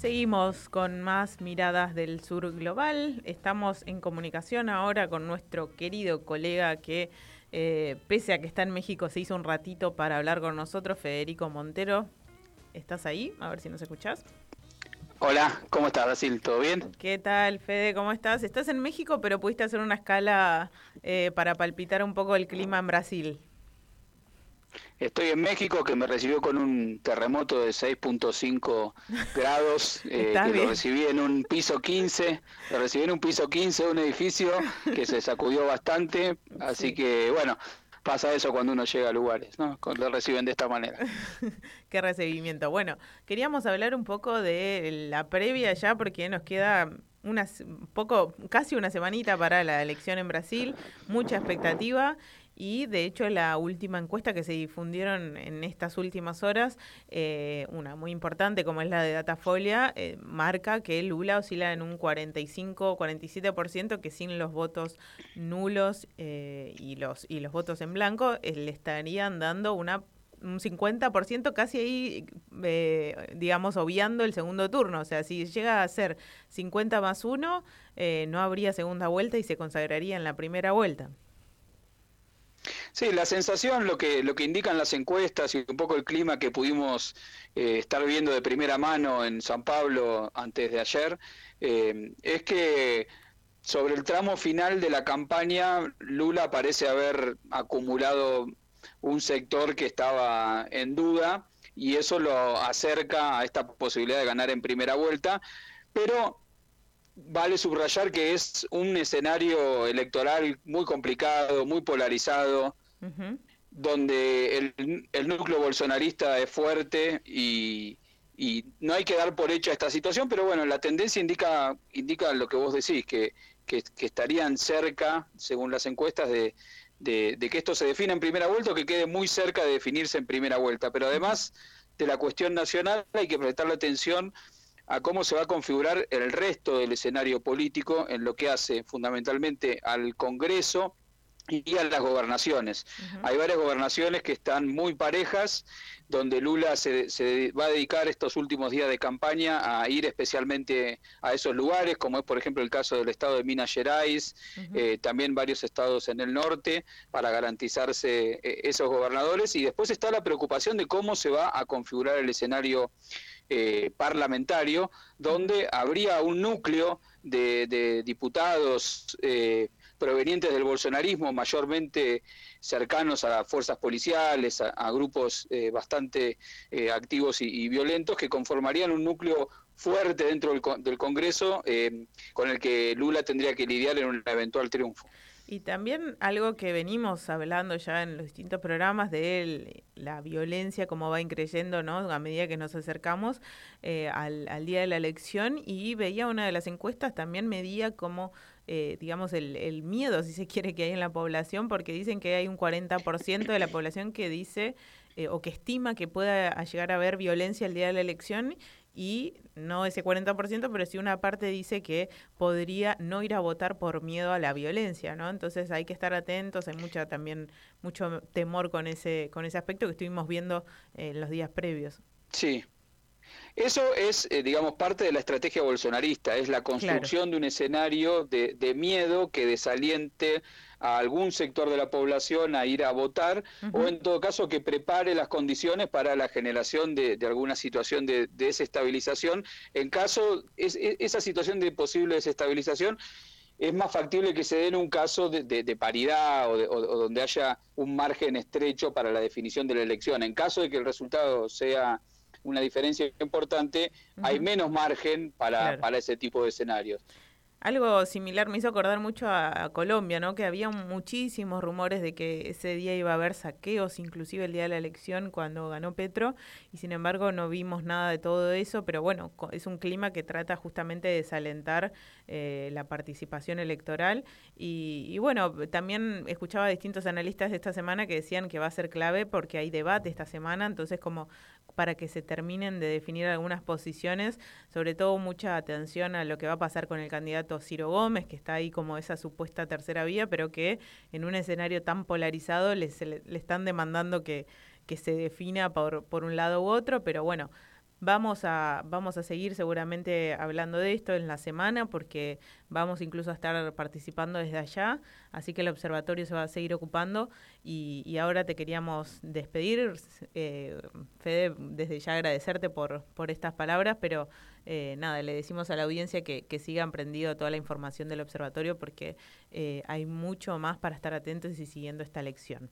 Seguimos con más miradas del sur global. Estamos en comunicación ahora con nuestro querido colega que, eh, pese a que está en México, se hizo un ratito para hablar con nosotros, Federico Montero. ¿Estás ahí? A ver si nos escuchás. Hola, ¿cómo estás, Brasil? ¿Todo bien? ¿Qué tal, Fede? ¿Cómo estás? Estás en México, pero pudiste hacer una escala eh, para palpitar un poco el clima en Brasil. Estoy en México, que me recibió con un terremoto de 6.5 grados, eh, que lo recibí en un piso 15, lo recibí en un piso 15 de un edificio que se sacudió bastante, así que bueno, pasa eso cuando uno llega a lugares, ¿no? Lo reciben de esta manera. Qué recibimiento. Bueno, queríamos hablar un poco de la previa ya, porque nos queda unas poco, casi una semanita para la elección en Brasil, mucha expectativa y de hecho la última encuesta que se difundieron en estas últimas horas, eh, una muy importante como es la de Datafolia, eh, marca que Lula oscila en un 45-47% que sin los votos nulos eh, y, los, y los votos en blanco le estarían dando una un 50% casi ahí, digamos, obviando el segundo turno. O sea, si llega a ser 50 más 1, no habría segunda vuelta y se consagraría en la primera vuelta. Sí, la sensación, lo que, lo que indican las encuestas y un poco el clima que pudimos eh, estar viendo de primera mano en San Pablo antes de ayer, eh, es que sobre el tramo final de la campaña, Lula parece haber acumulado un sector que estaba en duda y eso lo acerca a esta posibilidad de ganar en primera vuelta, pero vale subrayar que es un escenario electoral muy complicado, muy polarizado, donde el, núcleo bolsonarista es fuerte y, no hay que dar por hecha esta situación, pero bueno, la tendencia indica, indica lo que vos decís, que, que, estarían cerca, según las encuestas, de, de, que esto se defina en primera vuelta o que quede muy cerca de definirse en primera vuelta. Pero además de la cuestión nacional hay que prestarle atención a cómo se va a configurar el resto del escenario político en lo que hace fundamentalmente al Congreso y a las gobernaciones. Hay varias gobernaciones que están muy parejas, donde Lula se, va a dedicar estos últimos días de campaña a ir especialmente a esos lugares, como es por ejemplo el caso del estado de Minas Gerais, eh, también varios estados en el norte, para garantizarse eh, esos gobernadores. Y después está la preocupación de cómo se va a configurar el escenario eh, parlamentario, donde habría un núcleo de, diputados provenientes del bolsonarismo, mayormente cercanos a fuerzas policiales, a, grupos eh, bastante eh, activos y, violentos, que conformarían un núcleo fuerte dentro del, Congreso eh, con el que Lula tendría que lidiar en un eventual triunfo. Y también algo que venimos hablando ya en los distintos programas de la violencia, cómo va increyendo ¿no? a medida que nos acercamos al, al, día de la elección. Y veía una de las encuestas, también medía cómo eh, digamos, el, el, miedo, si se quiere, que hay en la población, porque dicen que hay un 40% de la población que dice eh, o que estima que pueda llegar a haber violencia el día de la elección y no ese 40%, pero sí una parte dice que podría no ir a votar por miedo a la violencia, ¿no? Entonces hay que estar atentos, hay mucha también mucho temor con ese con ese aspecto que estuvimos viendo en los días previos. Sí, eso es, eh, digamos, parte de la estrategia bolsonarista, es la construcción de un escenario de, miedo que desaliente a algún sector de la población a ir a votar o en todo caso que prepare las condiciones para la generación de, alguna situación de, desestabilización. En caso, es, esa situación de posible desestabilización es más factible que se dé en un caso de, paridad o, o, donde haya un margen estrecho para la definición de la elección. En caso de que el resultado sea una diferencia importante, hay menos margen para, para ese tipo de escenarios. Algo similar me hizo acordar mucho a, Colombia, ¿no? Que había muchísimos rumores de que ese día iba a haber saqueos, inclusive el día de la elección cuando ganó Petro, y sin embargo no vimos nada de todo eso, pero bueno, es un clima que trata justamente de desalentar eh, la participación electoral. Y, y, bueno, también escuchaba a distintos analistas de esta semana que decían que va a ser clave porque hay debate esta semana, entonces como para que se terminen de definir algunas posiciones, sobre todo mucha atención a lo que va a pasar con el candidato Ciro Gómez, que está ahí como esa supuesta tercera vía, pero que en un escenario tan polarizado le, están demandando que, que se defina por, por un lado u otro, pero bueno, vamos a, vamos a seguir seguramente hablando de esto en la semana porque vamos incluso a estar participando desde allá, así que el observatorio se va a seguir ocupando y, y ahora te queríamos despedir, eh, Fede, desde ya agradecerte por, por estas palabras, pero eh, nada, le decimos a la audiencia que, que sigan prendido toda la información del observatorio porque eh, hay mucho más para estar atentos y siguiendo esta lección.